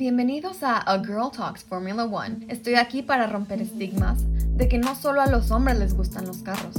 Bienvenidos a A Girl Talks Formula One. Estoy aquí para romper estigmas de que no solo a los hombres les gustan los carros,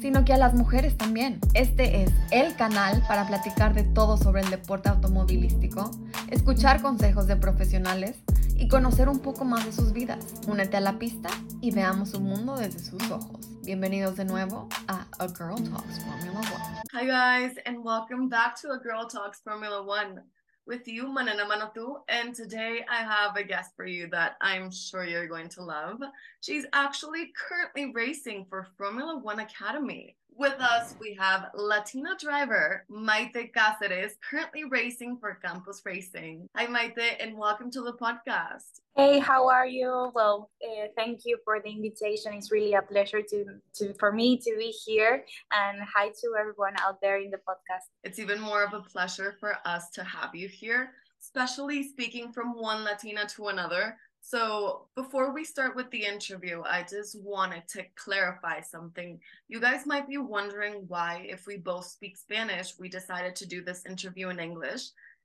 sino que a las mujeres también. Este es el canal para platicar de todo sobre el deporte automovilístico, escuchar consejos de profesionales y conocer un poco más de sus vidas. Únete a la pista y veamos su mundo desde sus ojos. Bienvenidos de nuevo a A Girl Talks Formula One. Hi guys, and welcome back to A Girl Talks Formula One. With you, Manena Manatu. And today I have a guest for you that I'm sure you're going to love. She's actually currently racing for Formula One Academy. With us, we have Latina driver Maite Cáceres, currently racing for Campos Racing. Hi, Maite, and welcome to the podcast. Hey, how are you? Well, uh, thank you for the invitation. It's really a pleasure to, to for me to be here. And hi to everyone out there in the podcast. It's even more of a pleasure for us to have you here, especially speaking from one Latina to another. So, before we start with the interview, I just wanted to clarify something. You guys might be wondering why, if we both speak Spanish, we decided to do this interview in English.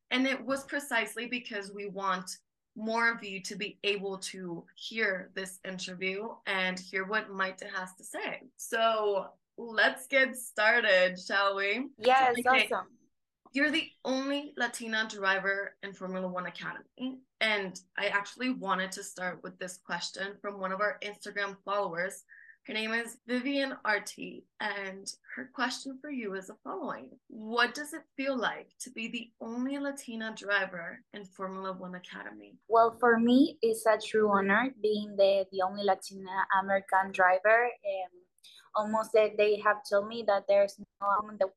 And it was precisely because we want more of you to be able to hear this interview and hear what Maite has to say. So, let's get started, shall we? Yes, so, awesome. You're the only Latina driver in Formula One Academy. And I actually wanted to start with this question from one of our Instagram followers. Her name is Vivian RT, and her question for you is the following What does it feel like to be the only Latina driver in Formula One Academy? Well, for me, it's a true honor being the, the only Latina American driver. Um, almost they, they have told me that there's no um, the,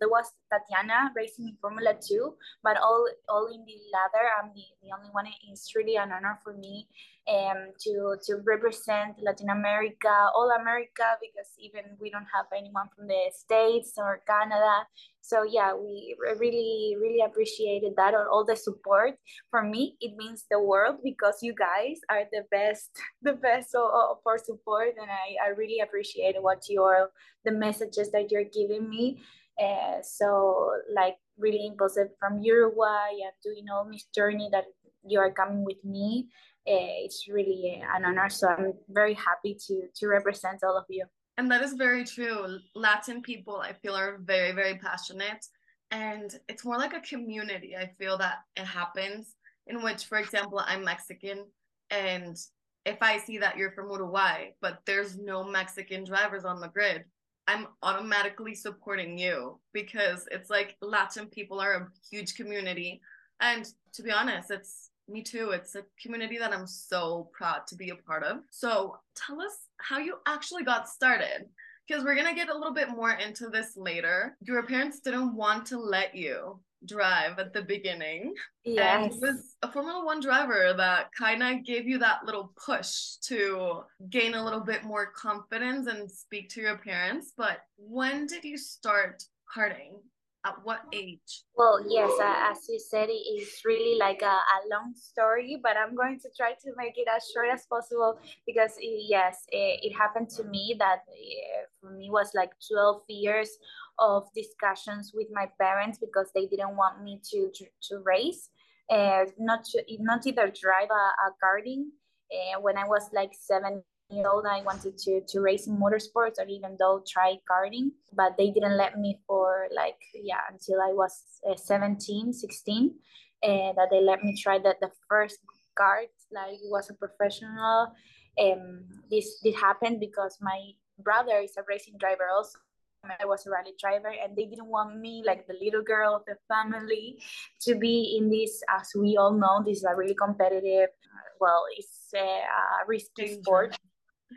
there was Tatiana racing in Formula Two, but all all in the ladder, I'm the, the only one. It's really an honor for me um, to to represent Latin America, all America, because even we don't have anyone from the States or Canada. So yeah, we really really appreciated that or all the support. For me, it means the world because you guys are the best, the best for support, and I, I really appreciate what you're the messages that you're giving me. Uh, so like really impulsive from Uruguay and doing all this journey that you are coming with me Eh, it's really eh, an honor. So I'm very happy to to represent all of you. And that is very true. Latin people, I feel, are very very passionate, and it's more like a community. I feel that it happens in which, for example, I'm Mexican, and if I see that you're from Uruguay, but there's no Mexican drivers on the grid, I'm automatically supporting you because it's like Latin people are a huge community. And to be honest, it's me too. It's a community that I'm so proud to be a part of. So tell us how you actually got started. Because we're going to get a little bit more into this later. Your parents didn't want to let you drive at the beginning. Yes. And it was a Formula One driver that kind of gave you that little push to gain a little bit more confidence and speak to your parents. But when did you start karting? At what age? Well, yes, uh, as you said, it is really like a, a, long story, but I'm going to try to make it as short as possible because, it, yes, it, it, happened to me that uh, for me was like 12 years of discussions with my parents because they didn't want me to, to, to race, uh, not, to, not either drive a, a. Uh, when I was like seven old, I wanted to to race in motorsports or even though try karting, but they didn't let me for like yeah until I was uh, 17, 16, and that they let me try that the first kart like it was a professional. Um, this did happen because my brother is a racing driver also. I was a rally driver, and they didn't want me, like the little girl of the family, to be in this. As we all know, this is a really competitive. Uh, well, it's a, a risky sport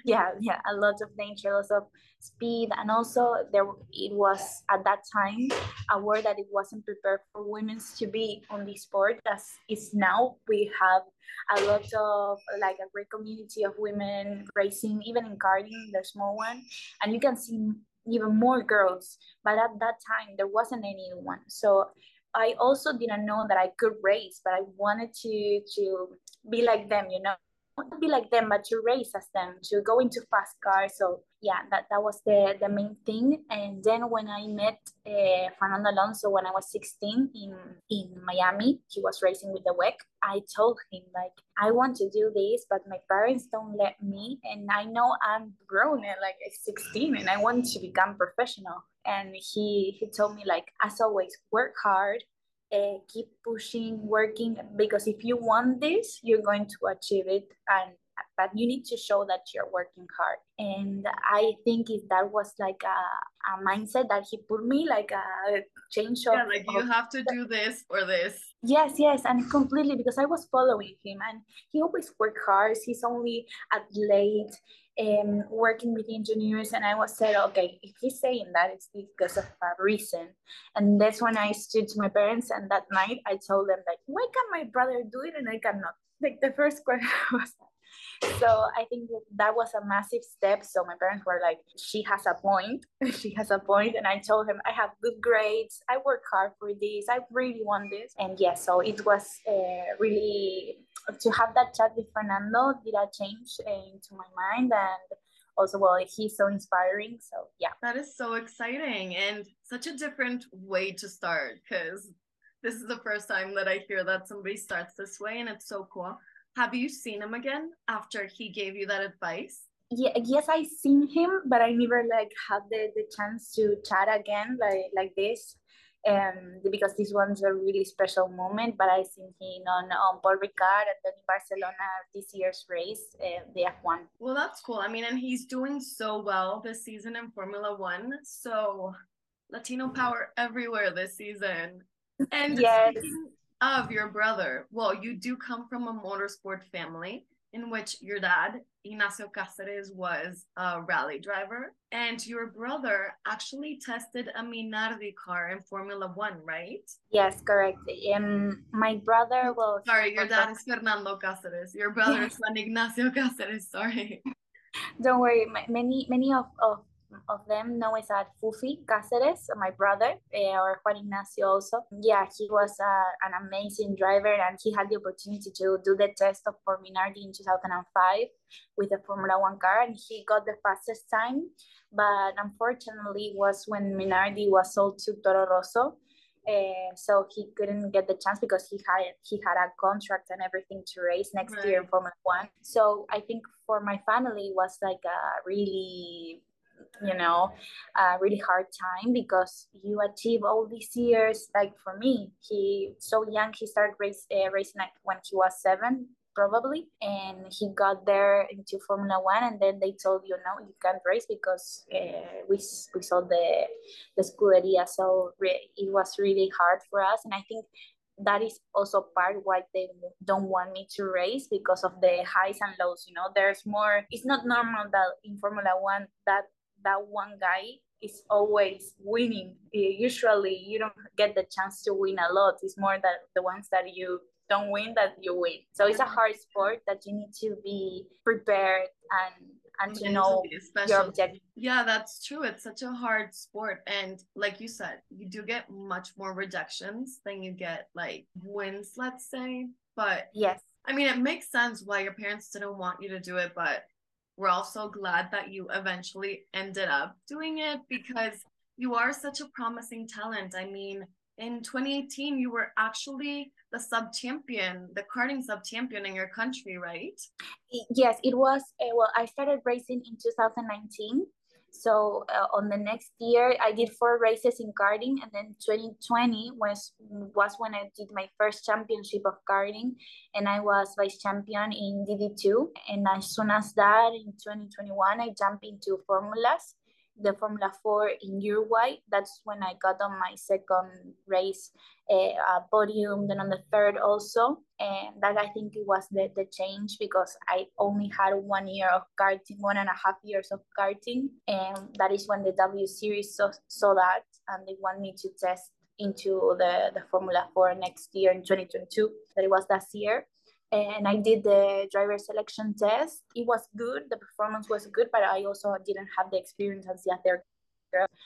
yeah yeah a lot of danger lots of speed and also there it was at that time a word that it wasn't prepared for women to be on the sport as is now. We have a lot of like a great community of women racing even in karting the small one and you can see even more girls but at that time there wasn't anyone so i also didn't know that i could race but i wanted to to be like them you know to be like them, but to race as them, to go into fast cars. So yeah, that, that was the, the main thing. And then when I met uh, Fernando Alonso when I was 16 in, in Miami, he was racing with the WEC. I told him like, I want to do this, but my parents don't let me. And I know I'm grown at like 16 and I want to become professional. And he, he told me like, as always, work hard, uh, keep pushing, working, because if you want this, you're going to achieve it. And but you need to show that you're working hard. And I think if that was like a, a mindset that he put me, like a change of. Yeah, like you of, have to do this or this. Yes, yes, and completely because I was following him and he always worked hard. He's only at late um, working with engineers and I was said, okay, if he's saying that, it's because of a reason. And that's when I stood to my parents and that night I told them like, why can my brother do it and I cannot? Like the first question was so I think that was a massive step. So my parents were like, she has a point. she has a point. And I told him, I have good grades. I work hard for this. I really want this. And yeah, so it was uh, really to have that chat with Fernando did a change into my mind and also well he's so inspiring so yeah that is so exciting and such a different way to start because this is the first time that i hear that somebody starts this way and it's so cool have you seen him again after he gave you that advice? Yeah, yes, I seen him, but I never like had the, the chance to chat again like like this. Um, because this one's a really special moment. But I seen him on on Paul Ricard and then in Barcelona this year's race, uh, the F1. Well, that's cool. I mean, and he's doing so well this season in Formula One. So Latino power everywhere this season. And yes. speaking of your brother, well, you do come from a motorsport family in which your dad, Ignacio Cáceres, was a rally driver, and your brother actually tested a Minardi car in Formula One, right? Yes, correct. Um, my brother was. Sorry, your dad is Fernando Cáceres. Your brother is Ignacio Cáceres. Sorry. Don't worry. Many, many of, of of them know is that Fufi Cáceres, my brother, uh, or Juan Ignacio also. Yeah, he was uh, an amazing driver and he had the opportunity to do the test of for Minardi in 2005 with the Formula One car and he got the fastest time. But unfortunately, was when Minardi was sold to Toro Rosso. Uh, so he couldn't get the chance because he had he had a contract and everything to race next right. year in Formula One. So I think for my family was like a really you know a really hard time because you achieve all these years like for me he so young he started race, uh, racing when he was seven probably and he got there into formula one and then they told you no you can't race because uh, we, we saw the the scuderia. So re- it was really hard for us and i think that is also part why they don't want me to race because of the highs and lows you know? There's more it's not normal that in formula one that that one guy is always winning. Uh, usually, you don't get the chance to win a lot. It's more that the ones that you don't win that you win. So it's a hard sport that you need to be prepared and and to know your objective. Yeah, that's true. It's such a hard sport. And like you said, you do get much more rejections than you get like wins, let's say. But yes. I mean, it makes sense why your parents didn't want you to do it, but we're also glad that you eventually ended up doing it because you are such a promising talent. I mean, in 2018, you were actually the sub champion, the karting sub champion in your country, right? Yes, it was. Uh, well, I started racing in 2019 so uh, on the next year, I did four races in karting, and then 2020 was was when I did my first championship of karting, and I was vice champion in DD2. And as soon as that, in 2021, I jumped into formulas, the Formula 4 in Uruguay. That's when I got on my second race uh, podium, then on the third also. And that I think it was the, the change because I only had one year of karting, one and a half years of karting. And that is when the W Series saw, saw that and they want me to test into the, the Formula 4 next year in 2022. That it was last year and I did the driver selection test. It was good. The performance was good, but I also didn't have the experience as the other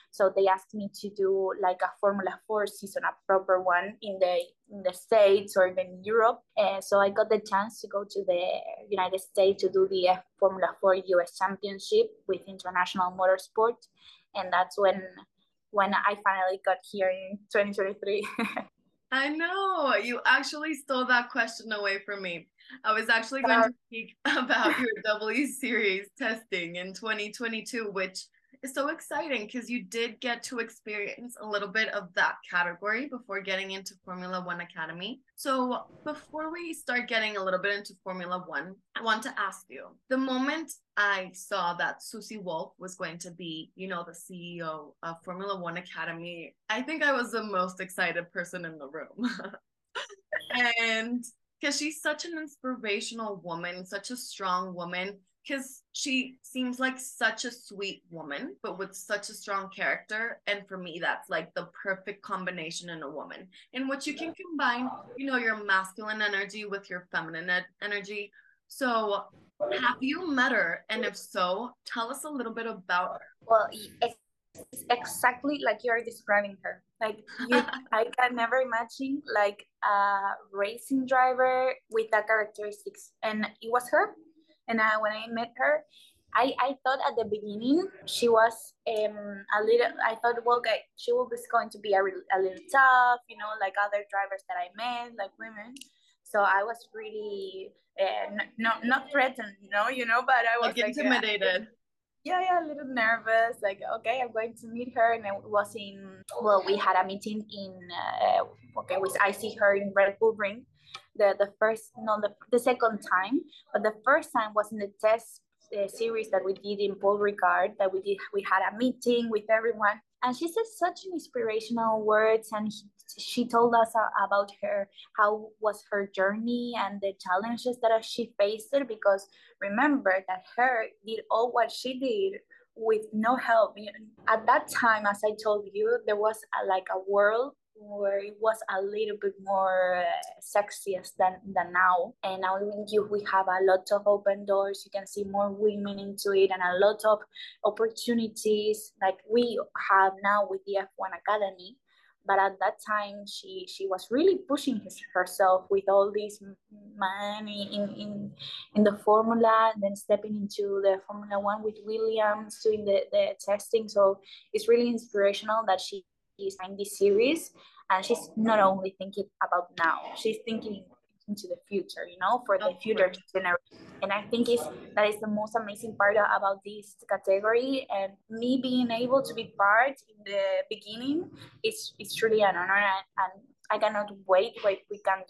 So they asked me to do like a Formula Four season, a proper one in the in the States or even Europe. And so I got the chance to go to the United States to do the uh, Formula Four US Championship with International Motorsport, and that's when when I finally got here in 2023. I know you actually stole that question away from me. I was actually going uh, to speak about your W series testing in 2022, which is so exciting because you did get to experience a little bit of that category before getting into Formula One Academy. So, before we start getting a little bit into Formula One, I want to ask you the moment I saw that Susie Wolff was going to be, you know, the CEO of Formula One Academy, I think I was the most excited person in the room. and because she's such an inspirational woman, such a strong woman because she seems like such a sweet woman, but with such a strong character. And for me, that's like the perfect combination in a woman, in which you can combine, you know, your masculine energy with your feminine energy. So, have you met her? And if so, tell us a little bit about her. Well, it's exactly like you're describing her. Like, you, I can never imagine like a racing driver with that characteristics. And it was her and uh, when I met her, I, I thought at the beginning she was um, a little, I thought, well, okay, she was going to be a, a little tough, you know, like other drivers that I met, like women. So I was really uh, not not threatened, you know, you know, but I was like, like intimidated. Uh, yeah, yeah, a little nervous. Like, okay, I'm going to meet her, and it was in. Well, we had a meeting in. Uh, okay, we I see her in Red Bull Ring, the the first no the, the second time but the first time was in the test uh, series that we did in Paul Ricard that we did we had a meeting with everyone and she said such inspirational words and he, she told us about her how was her journey and the challenges that she faced because remember that her did all what she did with no help. At that time as i told you there was a, like a world where it was a little bit more uh, sexiest than, than now. And now in youth, we have a lot of open doors. You can see more women into it and a lot of opportunities like we have now with the F1 Academy. But at that time, she, she was really pushing his, herself with all this money in, in, in the formula and then stepping into the Formula One with Williams, doing the, the testing. So it's really inspirational that she in this series and she's not only thinking about now she's thinking into the future you know for the future generation. And i think is that is the most amazing part about this category and me being able to be part in the beginning is it's truly an honor and, and i cannot wait what we can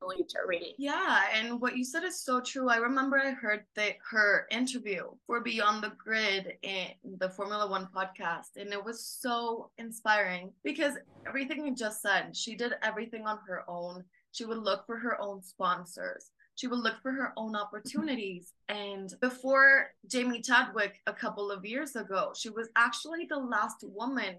do really. Yeah, and what you said is so true. I remember I heard that her interview for Beyond the Grid in the Formula One podcast, and it was so inspiring because everything you just said, she did everything on her own. She would look for her own sponsors. She would look for her own opportunities. And before Jamie Chadwick, a couple of years ago, she was actually the last woman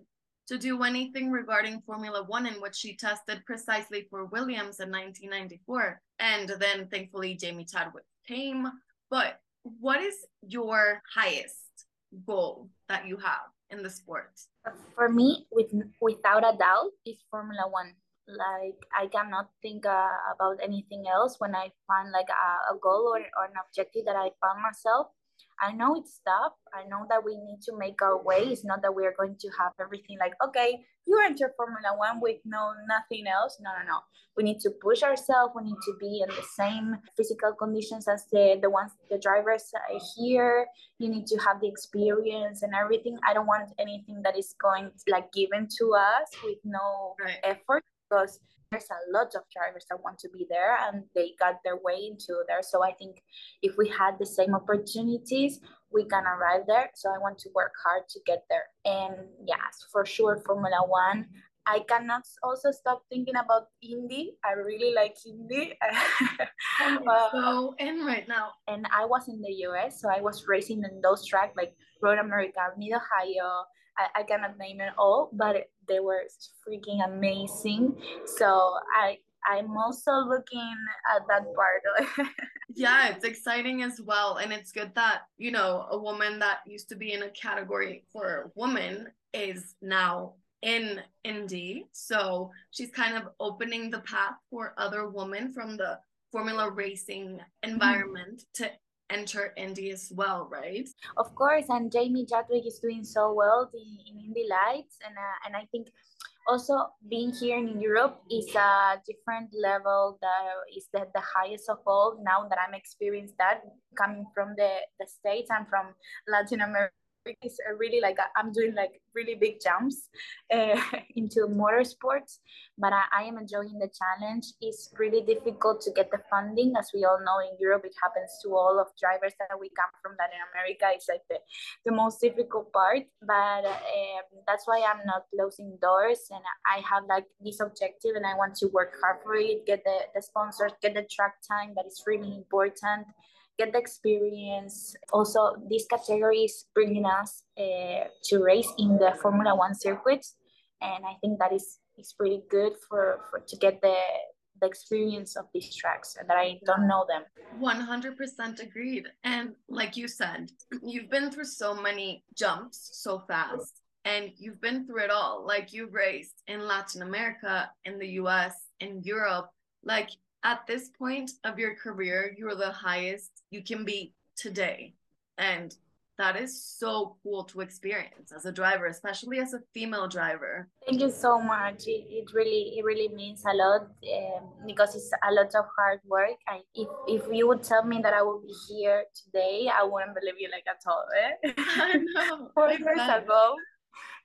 to do anything regarding Formula One, in which she tested precisely for Williams in 1994. And then thankfully, Jamie Chadwick came. But what is your highest goal that you have in the sport? For me, with without a doubt, is Formula One. Like I cannot think uh, about anything else when I find like a, a goal or, or an objective that I found myself. I know it's tough. I know that we need to make our way. It's not that we are going to have everything like, okay, you enter Formula One with no nothing else. No, no, no. We need to push ourselves. We need to be in the same physical conditions as the, the ones the drivers are here. You need to have the experience and everything. I don't want anything that is going like given to us with no right. effort because there's a lot of drivers that want to be there and they got their way into there. So I think if we had the same opportunities, we can arrive there. So I want to work hard to get there. And yes, for sure, Formula One. I cannot also stop thinking about Indy. I really like Indy. uh, so in right now. And I was in the US, so I was racing in those tracks like Road America, Mid Ohio, I, I cannot name it all, but they were freaking amazing. So I I'm also looking at that part. yeah, it's exciting as well. And it's good that, you know, a woman that used to be in a category for women is now in Indy. So she's kind of opening the path for other women from the formula racing environment mm-hmm. to enter Indy as well, right? Of course, and Jamie Chadwick is doing so well in, in Indy Lights, and uh, and I think also being here in Europe is a different level that is the, the highest of all now that I'm experienced that coming from the, the States and from Latin America is really like I'm doing like really big jumps uh, into motorsports, but I, I, am enjoying the challenge. It's really difficult to get the funding, as we all know in Europe. It happens to all of drivers that we come from Latin America. It's like the, the most difficult part, but um, that's why I'm not closing doors, and I have like this objective, and I want to work hard for it, get the, the sponsors, get the track time. That is really important get the experience. Also, this category is bringing us uh, to race in the Formula One circuits, and I think that is is pretty good for, for to get the the experience of these tracks and that I don't know them. 100% agreed. And like you said, you've been through so many jumps so fast and you've been through it all. Like you've raced in Latin America, in the US, in Europe. Like at this point of your career, you're the highest you can be today. And that is so cool to experience as a driver, especially as a female driver. Thank you so much. It, it really, it really means a lot um, because it's a lot of hard work. I, if if you would tell me that I would be here today, I wouldn't believe you like at all. Eh? I know. Four years ago,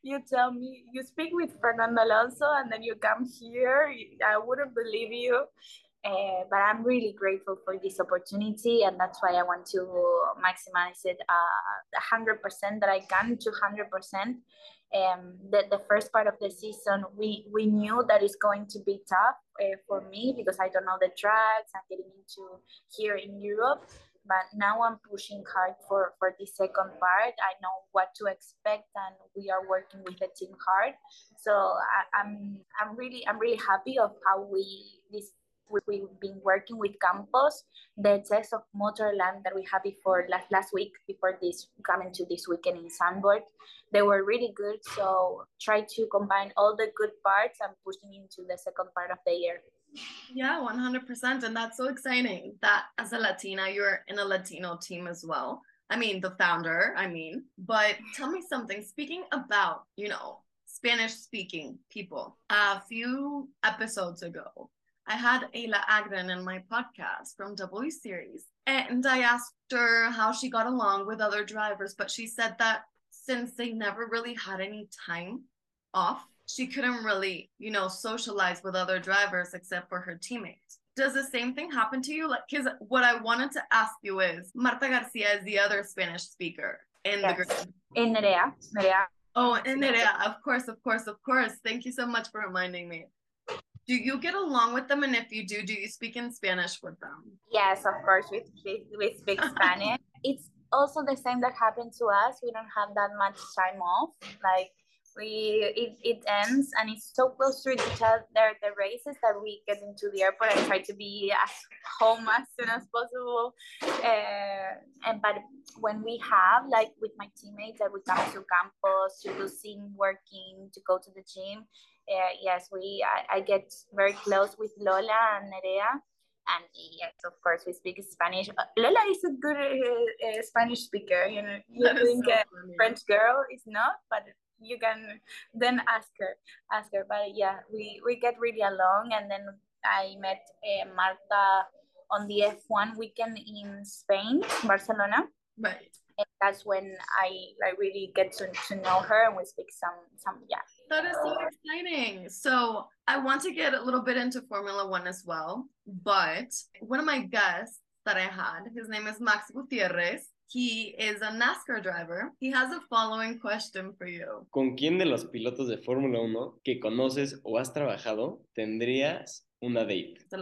you tell me you speak with Fernando Alonso, and then you come here. I wouldn't believe you. Uh, but I'm really grateful for this opportunity, and that's why I want to maximize it uh, 100% that I can to 100%. Um, the, the first part of the season, we, we knew that it's going to be tough uh, for me because I don't know the tracks. I'm getting into here in Europe, but now I'm pushing hard for, for the second part. I know what to expect, and we are working with the team hard. So I, I'm I'm really I'm really happy of how we this we've been working with Campos, the test of Motorland that we had before last, last week, before this coming to this weekend in Zandvoort. They were really good. So try to combine all the good parts and pushing into the second part of the year. Yeah, 100%. And that's so exciting that as a Latina, you're in a Latino team as well. I mean, the founder, I mean, but tell me something. Speaking about, you know, Spanish speaking people, a few episodes ago, I had Ayla Agren in my podcast from W Series, and I asked her how she got along with other drivers, but she said that since they never really had any time off, she couldn't really, you know, socialize with other drivers except for her teammates. Does the same thing happen to you? Like, because what I wanted to ask you is Marta Garcia is the other Spanish speaker in yes. the group. In Nerea. Nerea. Oh, in Nerea. Of course, of course, of course. Thank you so much for reminding me do you get along with them? And if you do do you speak in spanish with them? Yes of course we, we, speak spanish. It's also the same that happened to us. We don't have that much time off. Like we it, it ends and it's so close to each other the races that we get into the airport and try to be at home as soon as possible. Uh, and but when we have like with my teammates that we come to Campos to do sim working to go to the gym uh, yes, we I, I, get very close with Lola and Nerea. And yes, of course, we speak Spanish. Uh, Lola is a good uh, uh, Spanish speaker. You know, you that think so a French girl is not, but you can then ask her, ask her. But yeah, we we get really along. And then I met uh, Marta on the F1 weekend in Spain, Barcelona. Right. And that's when I I really get to, to know her and we speak some some yeah that is so exciting. So I want to get a little bit into Formula One as well. But one of my guests that I had, his name is Max Gutierrez. He is a NASCAR driver. He has a following question for you. ¿Con quién de los pilotos de Fórmula 1 que conoces o has trabajado tendrías una date?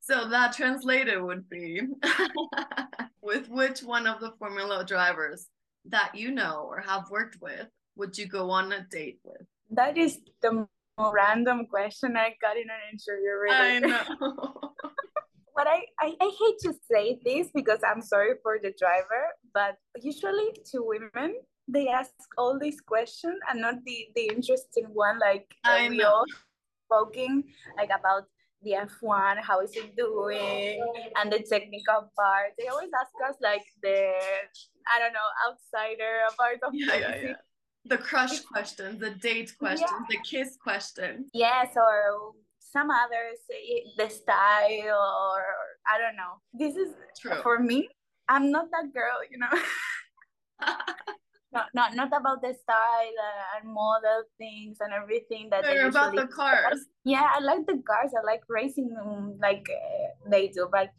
so that translated would be with which one of the Formula drivers that you know or have worked with would you go on a date with? That is the random question I got in an interview. Really. I know. but I, I, I hate to say this because I'm sorry for the driver, but usually to women, they ask all these questions and not the the interesting one like I we know. all spoken like about the F1, how is it doing, and the technical part. They always ask us like the I don't know outsider part of Yeah, yeah, yeah. The crush questions, the date questions, the kiss questions. Yes, or some others, eh, the style, or I don't know. This is True. for me. I'm not that girl, you know. not, not not about the style uh, and model things and everything that they They're about the cars. yeah i like the cars i like racing them like uh, they do but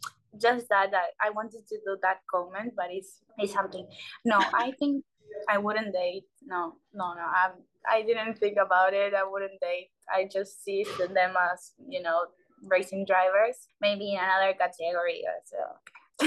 just that I, I wanted to do that comment but it's it's something no i think i wouldn't date no no no i i didn't think about it i wouldn't date i just see them as you know racing drivers maybe in another category uh, so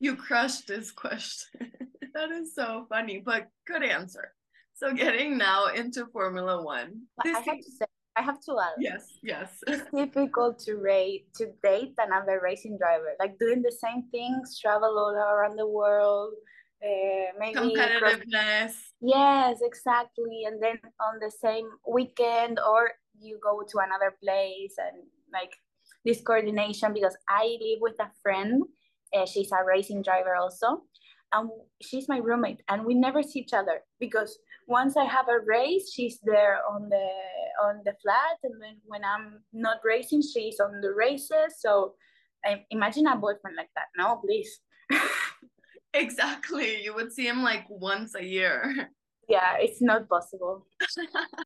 you crushed this question. that is so funny, but good answer. So getting now into Formula One. This i have to say i have to add yes, yes. it's difficult to rate to date another racing driver like doing the same things travel all around the world uh, maybe Competitiveness. yes exactly. And then on the same weekend or you go to another place and like this coordination because i live with a friend uh, she's a racing driver also and she's my roommate and we never see each other because once i have a race she's there on the on the flat and then when i'm not racing she's on the races. So I, imagine a boyfriend like that no please Exactly. You would see him like once a year. yeah it's not possible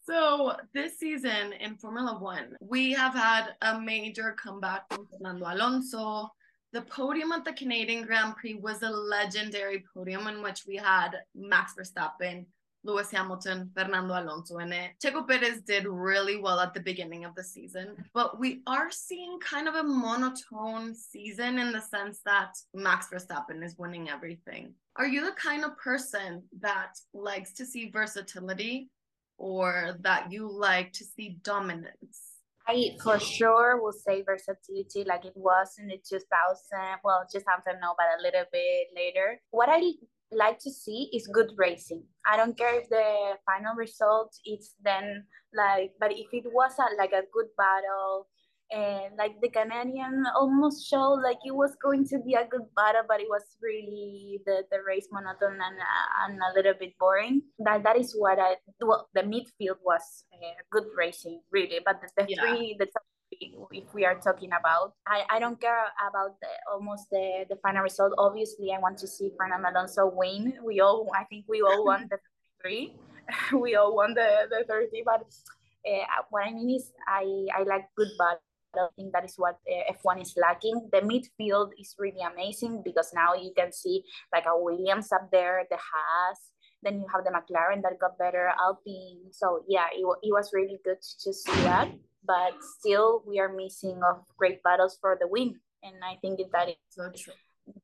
so this season in Formula One, we have had a major comeback from Fernando Alonso. The podium at the Canadian Grand Prix was a legendary podium in which we had Max Verstappen, Lewis Hamilton, Fernando Alonso in it. Checo Perez did really well at the beginning of the season, but we are seeing kind of a monotone season in the sense that Max Verstappen is winning everything. Are you the kind of person that likes to see versatility or that you like to see dominance? I for sure will say versatility like it was in the 2000, well, 2000 no, but a little bit later. What I like to see is good racing. I don't care if the final result is then like, but if it was a, like a good battle, and like the Canadian almost showed like it was going to be a good battle, but it was really the, the race monotone and, uh, and a little bit boring. That that is what I well the midfield was uh, good racing really, but the, the Yeah. three the top if we are talking about, I, I don't care about the almost the, the final result. Obviously, I want to see Fernando Alonso win. We all I think we all want the three. we all want the the thirty, but. Uh, what I mean is, I, I like good battle. I think that is what uh, F1 is lacking. The midfield is really amazing because now you can see like a Williams up there, the Haas, then you have the McLaren that got better, Alpine. So yeah, it, it was really good to see that. But still, we are missing of great battles for the win, and I think that is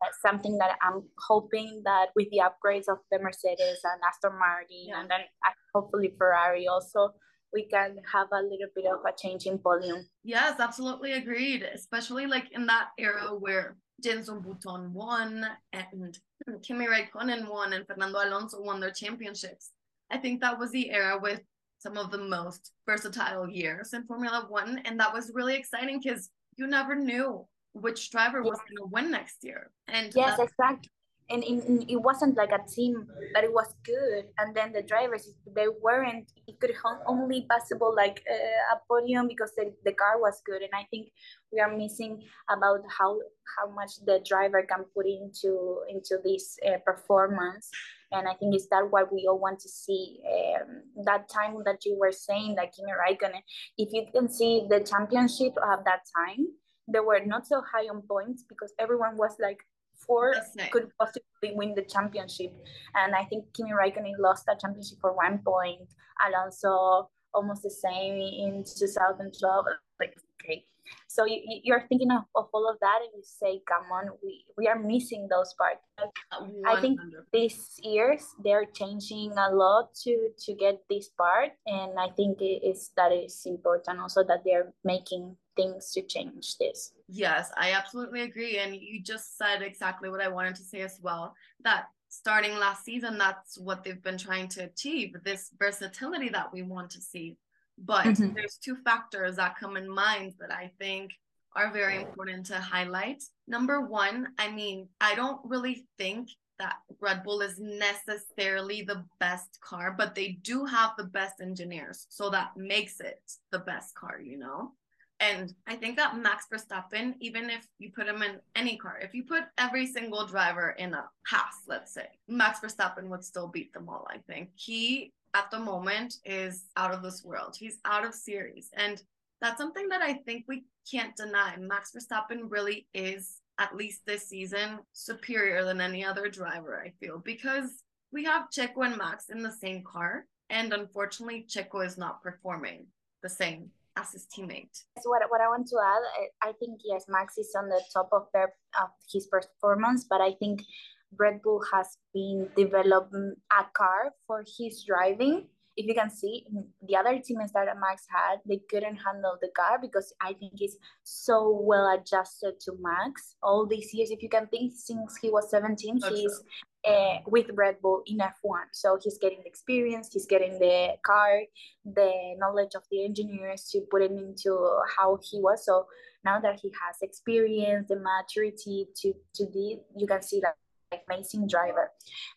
that's something that I'm hoping that with the upgrades of the Mercedes and Aston Martin, Yeah. and then uh, hopefully Ferrari also, we can have a little bit of a change in volume. Yes, absolutely agreed. Especially like in that era where Jenson Button won and Kimi Raikkonen won and Fernando Alonso won their championships. I think that was the era with some of the most versatile years in Formula One. And that was really exciting because you never knew which driver was going to win next year. And Yes, uh, exactly. And in, in, it wasn't like a team but it was good, and then the drivers they weren't. It could only possible like uh, a podium because the, the car was good, and I think we are missing about how how much the driver can put into into this uh, performance. And I think it's that what we all want to see. Um, that time that you were saying, that Kimi Raikkonen, if you can see the championship at that time, they were not so high on points because everyone was like four nice. could possibly win the championship. And I think Kimi Raikkonen lost that championship for one point. Alonso almost the same in 2012. Like. So you, you- you're thinking of, of all of that and you say, come on, we, we are missing those parts. I think 100%. these years they're changing a lot to to get this part and i think it is that is important also that they're making things to change this Yes, I absolutely agree. And you just said exactly what I wanted to say as well that starting last season, that's what they've been trying to achieve this versatility that we want to see. But mm-hmm. there's two factors that come in mind that I think are very important to highlight. Number one, I mean, I don't really think that Red Bull is necessarily the best car, but they do have the best engineers. So that makes it the best car, you know? And I think that Max Verstappen, even if you put him in any car, if you put every single driver in a Haas, let's say, Max Verstappen would still beat them all, I think. He, at the moment, is out of this world. He's out of series. And that's something that I think we can't deny. Max Verstappen really is, at least this season, superior than any other driver, I feel, because we have Checo and Max in the same car. And unfortunately, Checo is not performing the same as his teammate. So what, what I want to add, I think yes, Max is on the top of their of his performance, but I think Red Bull has been developing a car for his driving. If you can see, the other teammates that Max had, they couldn't handle the car because I think he's so well adjusted to Max all these years. If you can think, since he was 17, That's he's uh, with Red Bull in F1. So he's getting the experience, he's getting the car, the knowledge of the engineers to put it into how he was. So now that he has experience, the maturity to to be, you can see that amazing driver.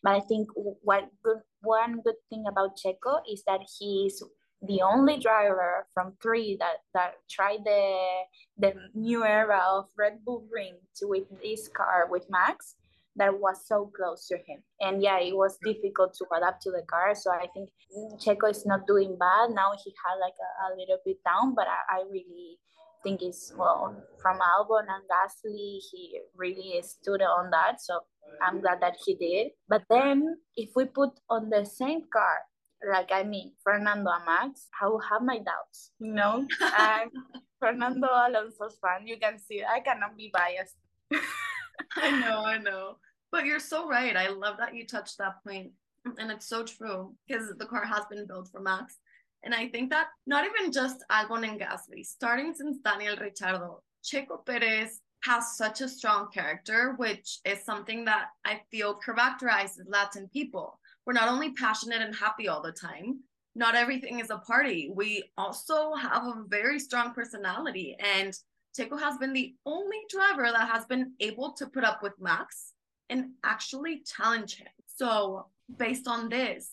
But I think what good one good thing about Checo is that he's the only driver from three that that tried the the new era of Red Bull Ring to with this car with Max that was so close to him. And yeah, it was difficult to adapt to the car. So I think Checo is not doing bad. Now he had like a, a little bit down, but I, I really think it's well from Albon and Gasly, he really stood on that. So I'm glad that he did. But then if we put on the same car, like I mean Fernando and Max, I will have my doubts. You know, I'm Fernando Alonso's fan. You can see I cannot be biased. I know, I know. But you're so right. I love that you touched that point. And it's so true because the car has been built for Max. And I think that not even just Albon and Gasly, starting since Daniel Ricciardo, Checo Perez has such a strong character, which is something that I feel characterizes Latin people. We're not only passionate and happy all the time, not everything is a party. We also have a very strong personality. And Checo has been the only driver that has been able to put up with Max and actually challenge him. So, based on this,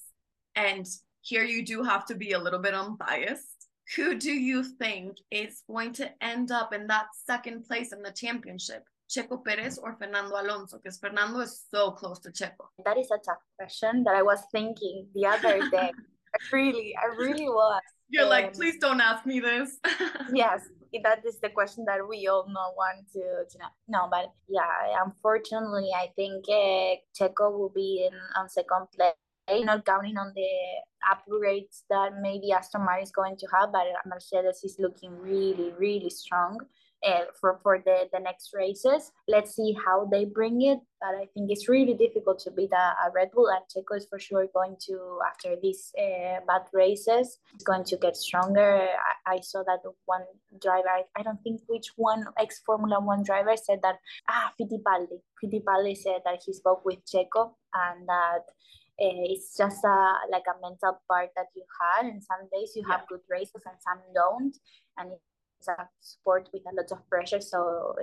and here you do have to be a little bit unbiased, who do you think is going to end up in that second place in the championship? Checo Perez or Fernando Alonso? Because Fernando is so close to Checo. That is a tough question that I was thinking the other day. I really, I really was. You're um, like, please don't ask me this. yes, that is the question that we all know want to, to know. No, but yeah, unfortunately, I think uh, Checo will be in on second place. Not counting on the upgrades that maybe Aston Martin is going to have, but Mercedes is looking really, really strong uh, for, for the, the next races. Let's see how they bring it. But I think it's really difficult to beat a, a Red Bull, and Checo is for sure going to, after these uh, bad races, is going to get stronger. I, I saw that one driver, I, I don't think which one ex Formula One driver said that, ah, Fittipaldi. Fittipaldi said that he spoke with Checo and that uh, it's just a, like a mental part that you had and some days you have yeah. good races and some don't and it's a sport with a lot of pressure, so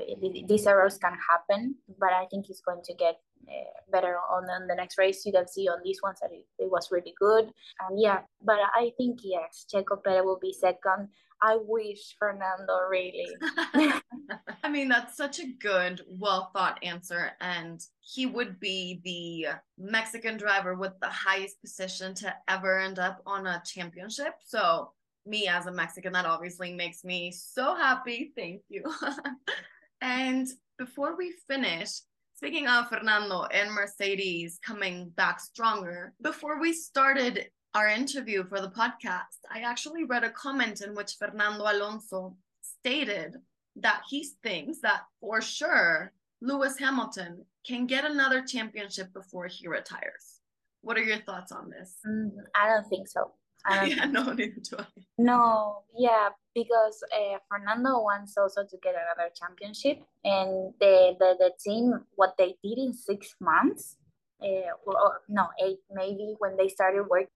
these errors can happen. But I think he's going to get Eh, better on, on the next race. You can see on these ones that it, it was really good. And yeah, but I think yes, Checo Perez will be second. I wish Fernando really. I mean, that's such a good, well thought answer. And he would be the Mexican driver with the highest position to ever end up on a championship. So me as a Mexican, that obviously makes me so happy. Thank you. and before we finish, speaking of Fernando and Mercedes coming back stronger, before we started our interview for the podcast, I actually read a comment in which Fernando Alonso stated that he thinks that for sure Lewis Hamilton can get another championship before he retires. What are your thoughts on this? Mm, I don't think so. yeah, no, neither do I. No, yeah, because uh, Fernando wants also to get another championship, and the, the the team what they did in six months uh, or, no, eight maybe when they started working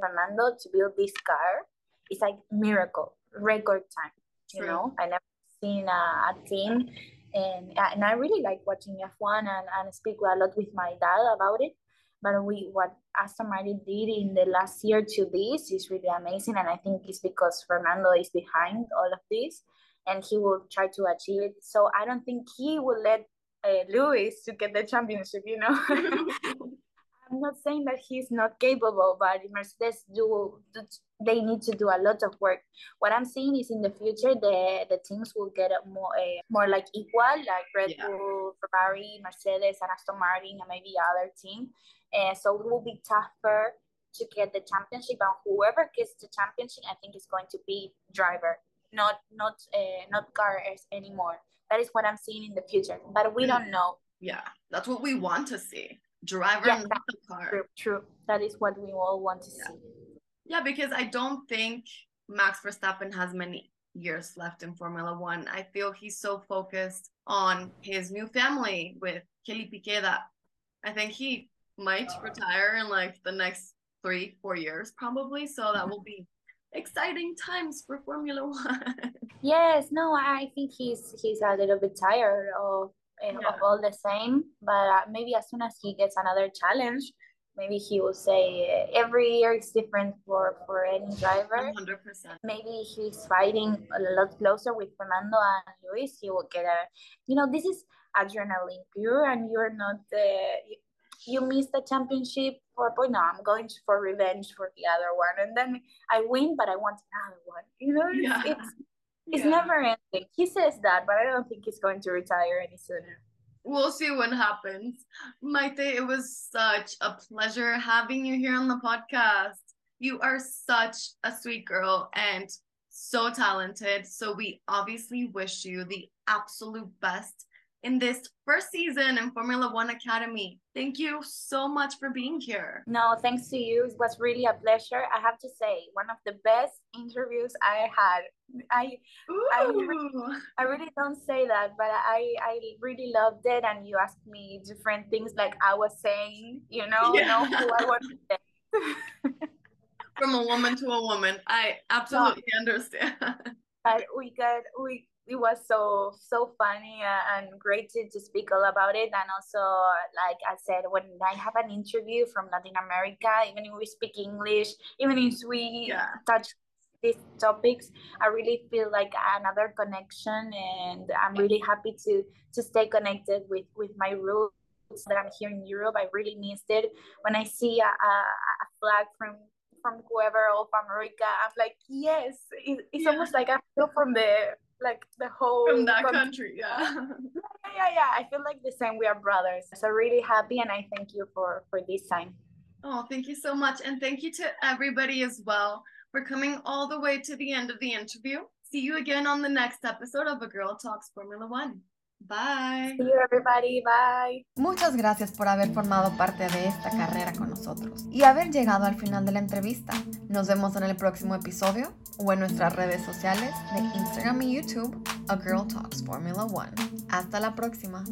Fernando to build this car. It's like miracle, record time. You True. know, I never seen a, a team, and and I really like watching F1 and, and speak a lot with my dad about it. But we what Aston Martin did in the last year to this is really amazing, and I think it's because Fernando is behind all of this, and he will try to achieve it. So I don't think he will let uh, Lewis to get the championship. You know. I'm not saying that he's not capable, but Mercedes do, they need to do a lot of work. What I'm seeing is in the future the the teams will get more uh, more like equal, like Red Yeah. Bull, Ferrari, Mercedes, and Aston Martin, and maybe other team. Uh, so it will be tougher to get the championship, and whoever gets the championship, I think is going to be driver, not not uh, not cars anymore. That is what I'm seeing in the future, but we don't know. Yeah, that's what we want to see. Driver, Yeah, not the car. True, true. That is what we all want to Yeah. see. Yeah, because I don't think Max Verstappen has many years left in Formula One. I feel he's so focused on his new family with Kelly Piquet that I think he might retire in like the next three, four years, probably. So that will be exciting times for Formula One. Yes, no, I think he's he's a little bit tired of uh, Yeah. of all the same, but uh, maybe as soon as he gets another challenge, maybe he will say uh, every year is different for for any driver. 100%. Maybe he's fighting a lot closer with Fernando and Luis. He will get a, you know, this is adrenaline pure, and you're not the. You, you miss the championship for point. No, I'm going for revenge for the other one, and then I win, but I want another one. You know, Yeah. it's it's Yeah. never ending. He says that, but I don't think he's going to retire any sooner. We'll see what happens. Maite, it was such a pleasure having you here on the podcast. You are such a sweet girl and so talented. So, we obviously wish you the absolute best in this first season in Formula One Academy. Thank you so much for being here. No, thanks to you. It was really a pleasure. I have to say, one of the best interviews I had. I I Ooh. I really don't say that, but I I really loved it, and you asked me different things like I was saying, you know, Yeah. know who I was. From a woman to a woman. I absolutely understand. but we got we it was so so funny uh, and great to, to speak all about it and also like i said when i have an interview from latin america even if we speak english even if we Yeah. touch these topics i really feel like another connection and i'm really happy to to stay connected with with my roots that i'm here in europe i really missed it when i see a, a, a flag from from whoever of America, I'm like, yes, it, it's Yeah. almost like I feel from the like the whole From that con- country, yeah. Yeah, yeah, yeah. I feel like the same. We are brothers. So really happy, and I thank you for for this time. Oh, thank you so much. And thank you to everybody as well for coming all the way to the end of the interview. See you again on the next episode of A Girl Talks Formula One. Bye. See you, everybody. Bye. Muchas gracias por haber formado parte de esta carrera con nosotros y haber llegado al final de la entrevista. Nos vemos en el próximo episodio o en nuestras redes sociales de Instagram y YouTube, A Girl Talks Formula One. Hasta la próxima.